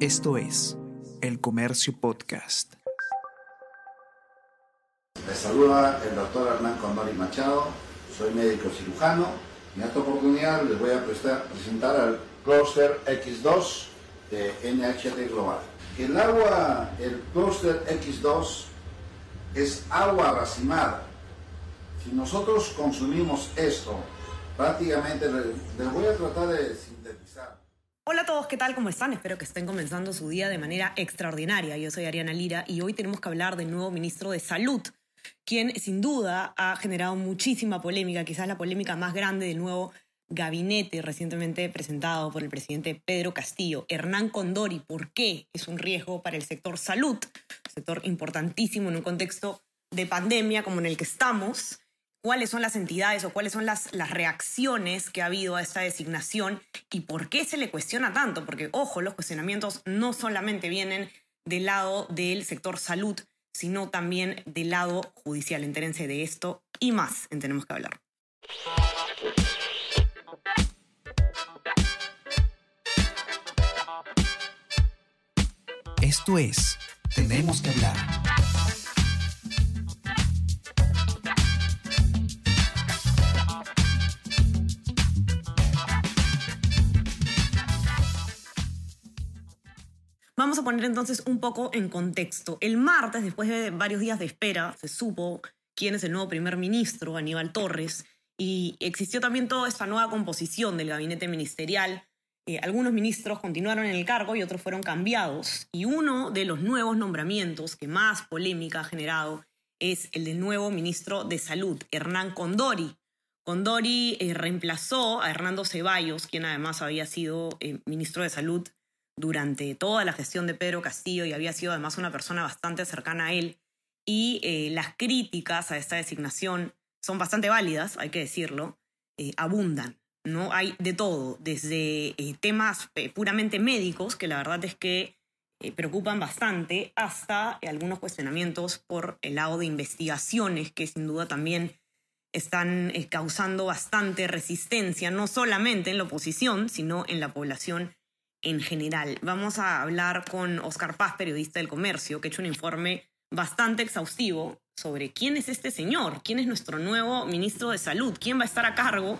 Esto es El Comercio Podcast. Les saluda el doctor Hernán Condori Machado, soy médico cirujano en esta oportunidad les voy a presentar al clúster X2 de NHT Global. El agua, el clúster X2 es agua racimada. Si nosotros consumimos esto, prácticamente les voy a tratar de sintetizar. Hola a todos, ¿qué tal? ¿Cómo están? Espero que estén comenzando su día de manera extraordinaria. Yo soy Ariana Lira y hoy tenemos que hablar del nuevo ministro de Salud, quien sin duda ha generado muchísima polémica, quizás la polémica más grande del nuevo gabinete recientemente presentado por el presidente Pedro Castillo, Hernán Condori. ¿Por qué es un riesgo para el sector salud? Sector importantísimo en un contexto de pandemia como en el que estamos cuáles son las entidades o cuáles son las, las reacciones que ha habido a esta designación y por qué se le cuestiona tanto. Porque, ojo, los cuestionamientos no solamente vienen del lado del sector salud, sino también del lado judicial. Entérense de esto y más en Tenemos que hablar. Esto es Tenemos que hablar Vamos a poner entonces un poco en contexto. El martes, después de varios días de espera, se supo quién es el nuevo primer ministro, Aníbal Torres, y existió también toda esta nueva composición del gabinete ministerial. Eh, algunos ministros continuaron en el cargo y otros fueron cambiados. Y uno de los nuevos nombramientos que más polémica ha generado es el del nuevo ministro de Salud, Hernán Condori. Condori eh, reemplazó a Hernando Ceballos, quien además había sido eh, ministro de Salud durante toda la gestión de Pedro Castillo y había sido además una persona bastante cercana a él. Y eh, las críticas a esta designación son bastante válidas, hay que decirlo, eh, abundan. ¿no? Hay de todo, desde eh, temas puramente médicos, que la verdad es que preocupan bastante, hasta algunos cuestionamientos por el lado de investigaciones, que sin duda también están causando bastante resistencia, no solamente en la oposición, sino en la población en general. Vamos a hablar con Oscar Paz, periodista del comercio, que ha hecho un informe bastante exhaustivo sobre quién es este señor, quién es nuestro nuevo ministro de Salud, quién va a estar a cargo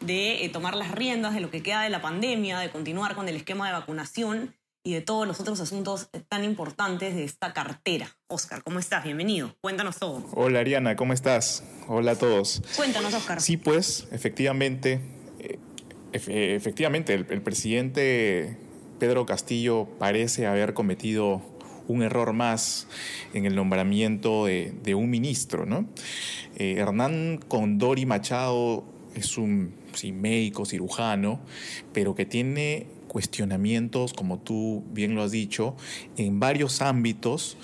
de eh, tomar las riendas de lo que queda de la pandemia, de continuar con el esquema de vacunación y de todos los otros asuntos tan importantes de esta cartera. Oscar, ¿cómo estás? Bienvenido. Cuéntanos todo. Hola Ariana, ¿cómo estás? Hola a todos. Cuéntanos, Oscar. Sí, pues, efectivamente, efectivamente, el, presidente Pedro Castillo parece haber cometido un error más en el nombramiento de, un ministro. ¿no? Eh, Hernán Condori Machado es un médico, cirujano, pero que tiene cuestionamientos, como tú bien lo has dicho, en varios ámbitos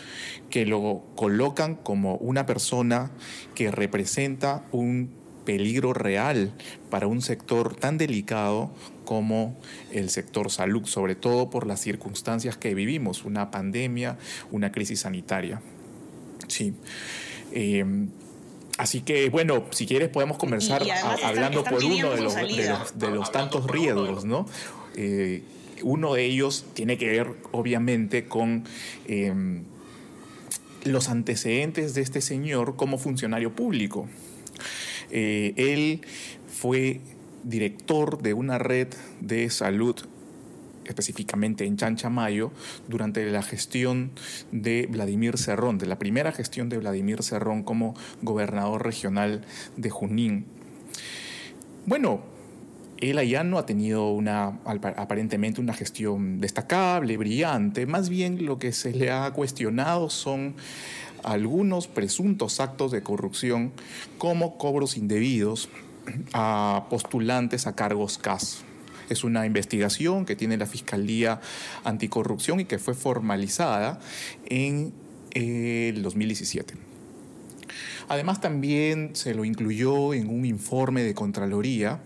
que lo colocan como una persona que representa un peligro real para un sector tan delicado como el sector salud, sobre todo por las circunstancias que vivimos, una pandemia, una crisis sanitaria. Sí. Eh, así que, bueno, si quieres podemos comenzar hablando por uno de los, de los, tantos riesgos, ¿no? Eh, uno de ellos tiene que ver, obviamente, con eh, los antecedentes de este señor como funcionario público. Él fue director de una red de salud específicamente en Chanchamayo, durante la gestión de Vladimir Cerrón, de la primera gestión de Vladimir Cerrón como gobernador regional de Junín. Bueno, él allá no ha tenido una, aparentemente una gestión destacable, brillante, más bien lo que se le ha cuestionado son algunos presuntos actos de corrupción como cobros indebidos a postulantes a cargos CAS. Es una investigación que tiene la Fiscalía Anticorrupción y que fue formalizada en el 2017. Además también se lo incluyó en un informe de Contraloría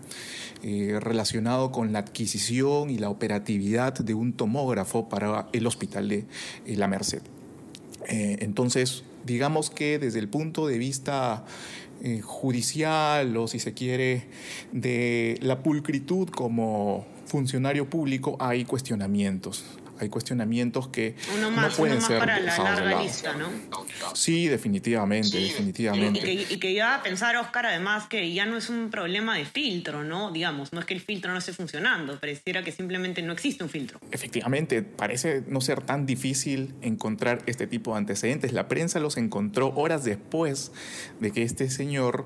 eh, relacionado con la adquisición y la operatividad de un tomógrafo para el hospital de eh, La Merced. Eh, entonces, digamos que desde el punto de vista eh, judicial o si se quiere de la pulcritud como funcionario público hay cuestionamientos. Hay cuestionamientos que uno más, no pueden uno más ser para la larga lista, ¿no? Sí, definitivamente, Y, definitivamente. que, y que iba a pensar, Oscar, además, que ya no es un problema de filtro, ¿no? Digamos, no es que el filtro no esté funcionando, pareciera que simplemente no existe un filtro. Efectivamente, parece no ser tan difícil encontrar este tipo de antecedentes. La prensa los encontró horas después de que este señor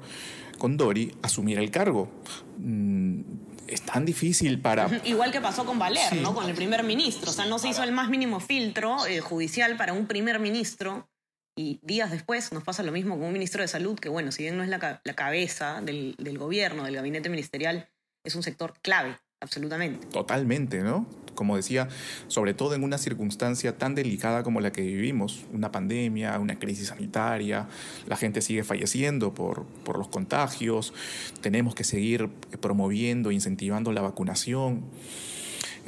Condori asumiera el cargo. Mm, Es tan difícil para... Igual que pasó con Valer, Sí. ¿no? Con el primer ministro. O sea, no se hizo el más mínimo filtro eh, judicial para un primer ministro. Y días después nos pasa lo mismo con un ministro de salud, que bueno, si bien no es la, la cabeza del, del gobierno, del gabinete ministerial, es un sector clave, absolutamente. Totalmente, ¿no? Como decía, sobre todo en una circunstancia tan delicada como la que vivimos, una pandemia, una crisis sanitaria, la gente sigue falleciendo por, por los contagios, tenemos que seguir promoviendo, incentivando la vacunación.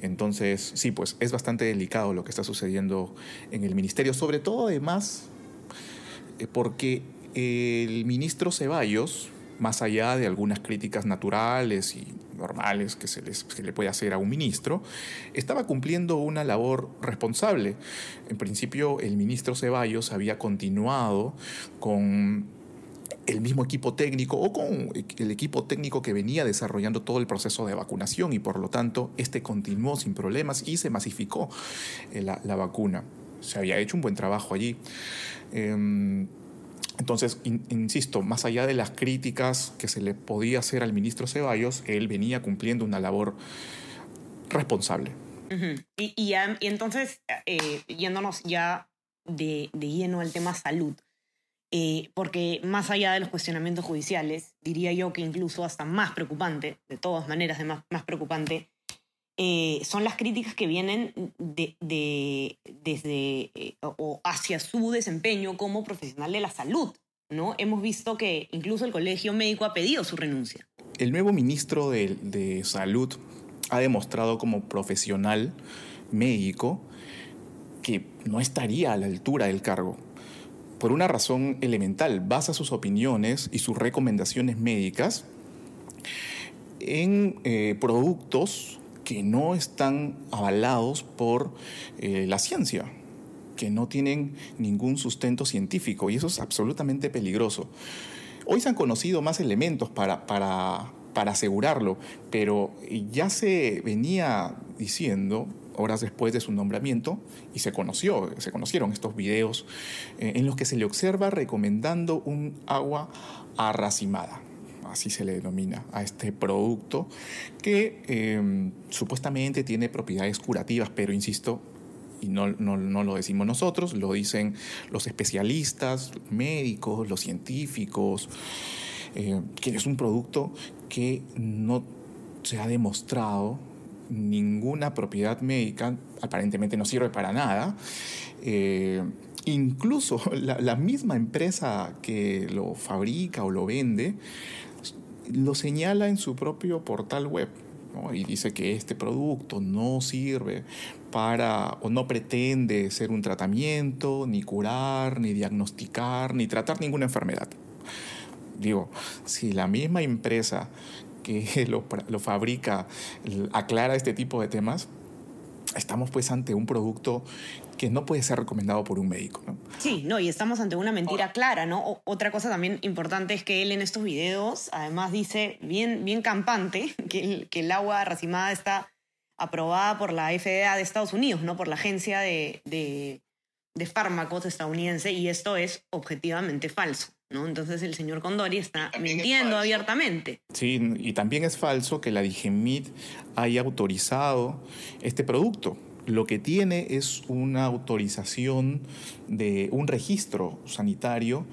Entonces, sí, pues es bastante delicado lo que está sucediendo en el ministerio, sobre todo además eh, porque el ministro Ceballos, más allá de algunas críticas naturales y normales que se, les, que le puede hacer a un ministro, estaba cumpliendo una labor responsable. En principio, el ministro Ceballos había continuado con el mismo equipo técnico o con el equipo técnico que venía desarrollando todo el proceso de vacunación y por lo tanto este continuó sin problemas y se masificó eh, la, la vacuna. Se había hecho un buen trabajo allí. Em, entonces, in- insisto, más allá de las críticas que se le podía hacer al ministro Ceballos, él venía cumpliendo una labor responsable. Y, entonces, eh, yéndonos ya de, de lleno al tema salud, eh, porque más allá de los cuestionamientos judiciales, diría yo que incluso hasta más preocupante, de todas maneras de más, más preocupante, eh, son las críticas que vienen de, de- desde eh, o- o hacia su desempeño como profesional de la salud. ¿no? Hemos visto que incluso el colegio médico ha pedido su renuncia. El nuevo ministro de, de Salud ha demostrado como profesional médico que no estaría a la altura del cargo. Por una razón elemental, basa sus opiniones y sus recomendaciones médicas en eh, productos que no están avalados por eh, la ciencia, que no tienen ningún sustento científico y eso es absolutamente peligroso. Hoy se han conocido más elementos para, para, para asegurarlo, pero ya se venía diciendo horas después de su nombramiento y se conoció, se conocieron estos videos eh, en los que se le observa recomendando un agua arracimada así se le denomina a este producto, que eh, supuestamente tiene propiedades curativas, pero insisto, y no, no, no, lo decimos nosotros, lo dicen los especialistas, médicos, los científicos, eh, que es un producto que no se ha demostrado ninguna propiedad médica, aparentemente no sirve para nada. Eh, incluso la, misma empresa que lo fabrica o lo vende, lo señala en su propio portal web. Y dice que este producto no sirve para o no pretende ser un tratamiento, ni curar, ni diagnosticar, ni tratar ninguna enfermedad. Digo, si la misma empresa que lo, lo fabrica aclara este tipo de temas, estamos pues ante un producto que no puede ser recomendado por un médico. ¿no? Sí, no, y estamos ante una mentira clara, ¿no? O, otra cosa también importante es que él en estos videos además dice bien, bien campante que el, que el agua racimada está aprobada por la FDA de Estados Unidos, ¿no? Por la agencia de, de, de fármacos estadounidense y esto es objetivamente falso. ¿no? Entonces el señor Condori está también mintiendo abiertamente. Sí, y también es falso que la Digemit haya autorizado este producto. Lo que tiene es una autorización de un registro sanitario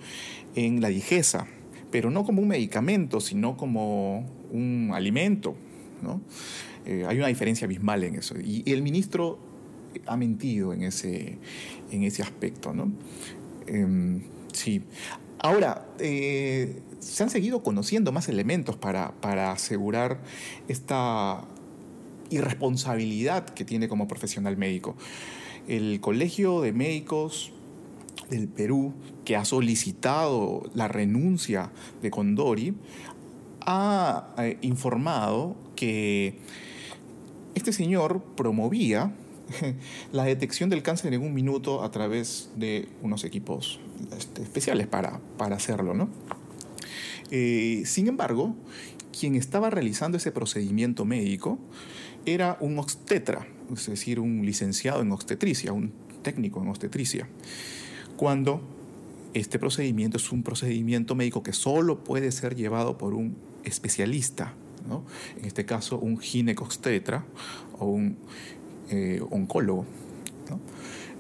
en la Digesa, pero no como un medicamento, sino como un alimento. ¿no? Eh, hay una diferencia abismal en eso. Y el ministro ha mentido en ese, en ese aspecto. ¿no? Eh, sí. Ahora, eh, se han seguido conociendo más elementos para, para asegurar esta irresponsabilidad que tiene como profesional médico. El Colegio de Médicos del Perú, que ha solicitado la renuncia de Condori, ha eh, informado que este señor promovía la detección del cáncer en un minuto a través de unos equipos este, especiales para, para hacerlo. ¿no? Eh, sin embargo, quien estaba realizando ese procedimiento médico era un obstetra, es decir, un licenciado en obstetricia, un técnico en obstetricia, cuando este procedimiento es un procedimiento médico que solo puede ser llevado por un especialista, ¿no? en este caso un ginecobstetra o un eh, oncólogo.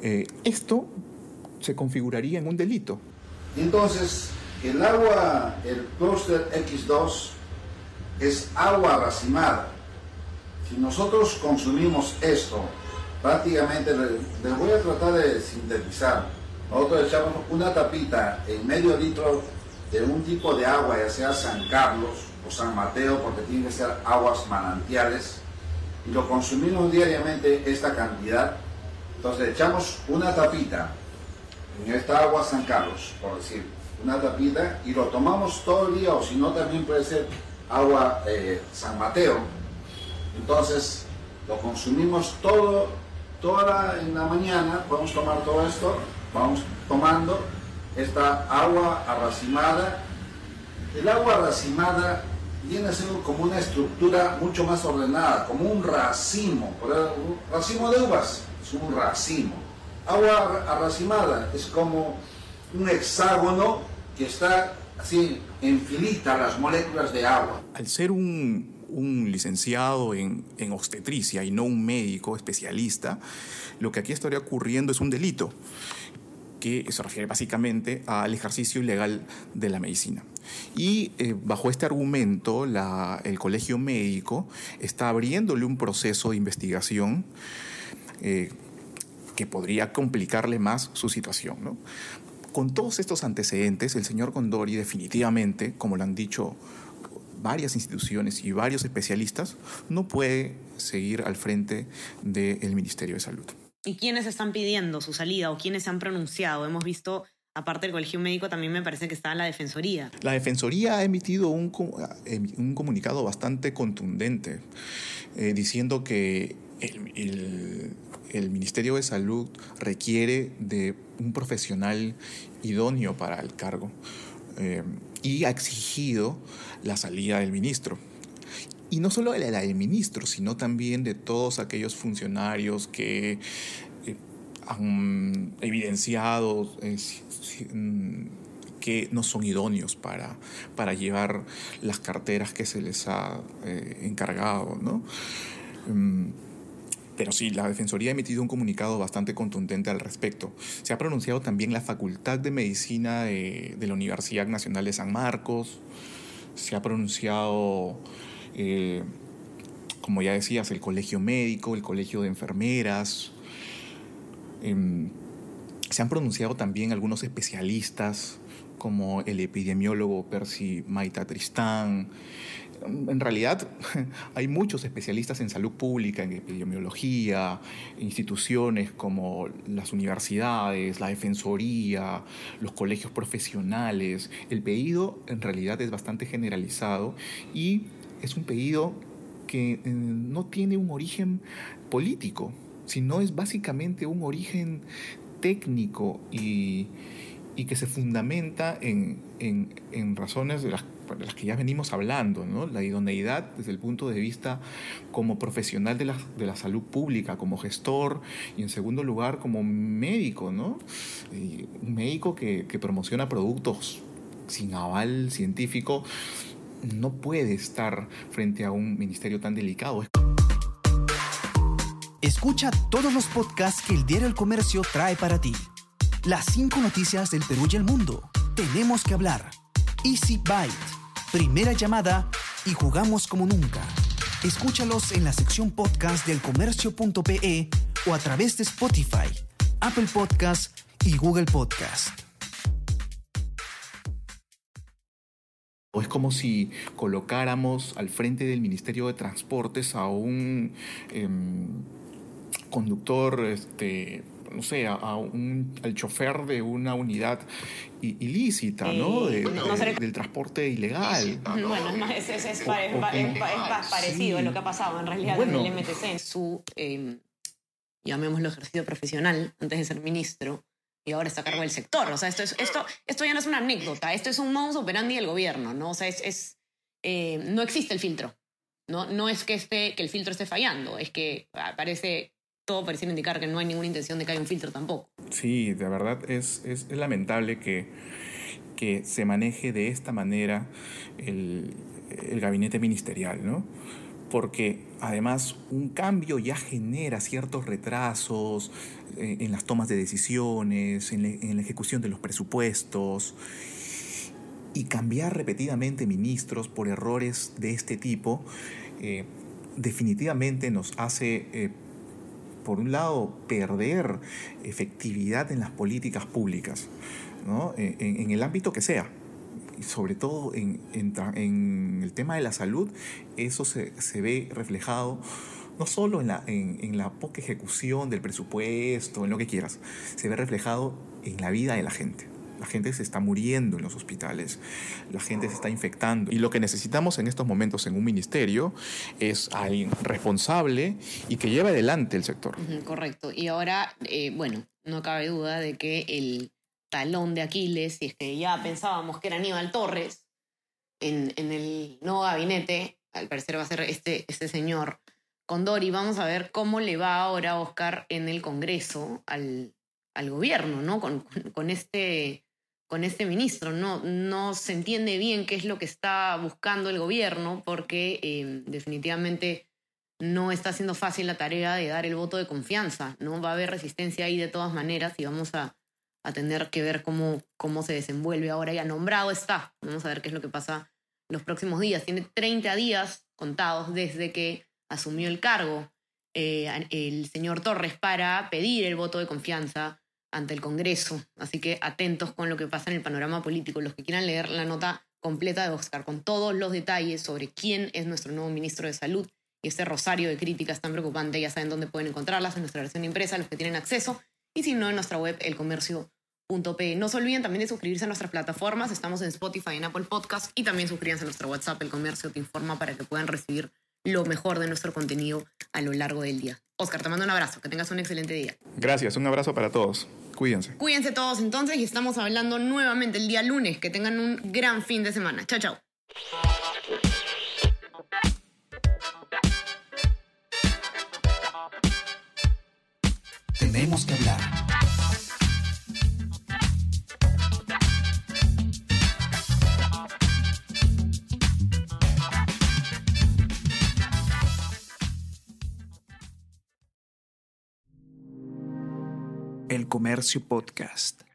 Eh, esto se configuraría en un delito. Entonces, el agua, el clúster X2 es agua racimada. Si nosotros consumimos esto, prácticamente, les voy a tratar de sintetizar. Nosotros echamos una tapita en medio litro de un tipo de agua, ya sea San Carlos o San Mateo, porque tienen que ser aguas manantiales, y lo consumimos diariamente esta cantidad. Entonces echamos una tapita en esta agua San Carlos, por decir, una tapita, y lo tomamos todo el día, o si no, también puede ser agua eh, San Mateo. Entonces, lo consumimos todo, toda en la mañana, podemos tomar todo esto, vamos tomando esta agua arracimada. El agua arracimada viene ser como una estructura mucho más ordenada, como un racimo, racimo de uvas, es un racimo. Agua arracimada es como un hexágono que está así en filita las moléculas de agua. Al ser un, licenciado en, en, obstetricia y no un médico especialista, lo que aquí estaría ocurriendo es un delito que se refiere básicamente al ejercicio ilegal de la medicina. Y eh, bajo este argumento, el colegio médico está abriéndole un proceso de investigación eh, que podría complicarle más su situación. Con todos estos antecedentes, el señor Condori definitivamente, como lo han dicho varias instituciones y varios especialistas, no puede seguir al frente del Ministerio de Salud. ¿Y quiénes están pidiendo su salida o quiénes se han pronunciado? Hemos visto, aparte del Colegio Médico, también me parece que está la Defensoría. La Defensoría ha emitido un, un comunicado bastante contundente eh, diciendo que el, el, Ministerio de Salud requiere de un profesional idóneo para el cargo eh, y ha exigido la salida del ministro. Y no solo de la del ministro, sino también de todos aquellos funcionarios que eh, han evidenciado mm, que no son idóneos para, para llevar las carteras que se les ha eh, encargado. ¿no? Mm, pero sí, la Defensoría ha emitido un comunicado bastante contundente al respecto. Se ha pronunciado también la Facultad de Medicina de, la Universidad Nacional de San Marcos. Se ha pronunciado eh, como ya decías, el colegio médico, el colegio de enfermeras. Em, se han pronunciado también algunos especialistas, como el epidemiólogo Percy Maita Tristán. En realidad hay muchos especialistas en salud pública, en epidemiología, instituciones como las universidades, la defensoría, los colegios profesionales. El pedido en realidad es bastante generalizado y es un pedido que eh, no tiene un origen político, sino es básicamente un origen técnico y, que se fundamenta en, razones de las, que ya venimos hablando, la idoneidad desde el punto de vista como profesional de la, salud pública, como gestor y en segundo lugar como médico, ¿no? un médico que, que promociona productos sin aval científico no puede estar frente a un ministerio tan delicado. Escucha todos los podcasts que el Diario El Comercio trae para ti. Las cinco noticias del Perú y el mundo. Tenemos que hablar. Easy Byte. Primera llamada y jugamos como nunca. Escúchalos en la sección podcast del comercio.pe o a través de Spotify, Apple Podcast y Google Podcast. es como si colocáramos al frente del Ministerio de Transportes a un em, conductor, este, no sé, a, un, al chofer de una unidad ilícita, ¿no? del transporte ilegal. Bueno, es, es, parecido a lo que ha pasado en realidad en el MTC. Su em, llamémoslo ejercicio profesional, antes de ser ministro, y ahora está a cargo del sector. O sea, esto, es, esto, esto ya no es una anécdota, esto es un modus operandi del gobierno, ¿no? O sea, es, es eh, no existe el filtro. No, no es que, esté, que el filtro esté fallando, es que parece, todo parece indicar que no hay ninguna intención de que haya un filtro tampoco. Sí, de verdad es, es, es lamentable que, que se maneje de esta manera el, el gabinete ministerial, ¿no? porque además un cambio ya genera ciertos retrasos eh, en las tomas de decisiones, en, la ejecución de los presupuestos, y cambiar repetidamente ministros por errores de este tipo eh, definitivamente nos hace, eh, por un lado, perder efectividad en las políticas públicas, en el ámbito que sea sobre todo en, el tema de la salud, eso se, ve reflejado no solo en la, en, la poca ejecución del presupuesto, en lo que quieras, se ve reflejado en la vida de la gente. La gente se está muriendo en los hospitales, la gente se está infectando. Y lo que necesitamos en estos momentos en un ministerio es alguien responsable y que lleve adelante el sector. Correcto. Y ahora, eh, bueno, no cabe duda de que el talón de Aquiles, y es que ya pensábamos que era Aníbal Torres en, en el nuevo gabinete, al parecer va a ser este, este señor Condori. Vamos a ver cómo le va ahora Oscar en el Congreso al, al gobierno, ¿no? Con, con, este, con este ministro. No, no se entiende bien qué es lo que está buscando el gobierno, porque eh, definitivamente no está siendo fácil la tarea de dar el voto de confianza, ¿no? Va a haber resistencia ahí de todas maneras y vamos a, a tener que ver cómo, cómo se desenvuelve ahora ya nombrado está. Vamos a ver qué es lo que pasa los próximos días. Tiene 30 días contados desde que asumió el cargo eh, el señor Torres para pedir el voto de confianza ante el Congreso. Así que atentos con lo que pasa en el panorama político. Los que quieran leer la nota completa de Oscar con todos los detalles sobre quién es nuestro nuevo ministro de Salud y este rosario de críticas tan preocupante, ya saben dónde pueden encontrarlas en nuestra versión impresa, los que tienen acceso, y si no, en nuestra web, elcomercio.com no se olviden también de suscribirse a nuestras plataformas. Estamos en Spotify, en Apple Podcast y también suscríbanse a nuestro WhatsApp, El Comercio Te Informa, para que puedan recibir lo mejor de nuestro contenido a lo largo del día. Oscar, te mando un abrazo. Que tengas un excelente día. Gracias. Un abrazo para todos. Cuídense. Cuídense todos entonces y estamos hablando nuevamente el día lunes. Que tengan un gran fin de semana. Chao, chao. Tenemos que hablar Comercio Podcast.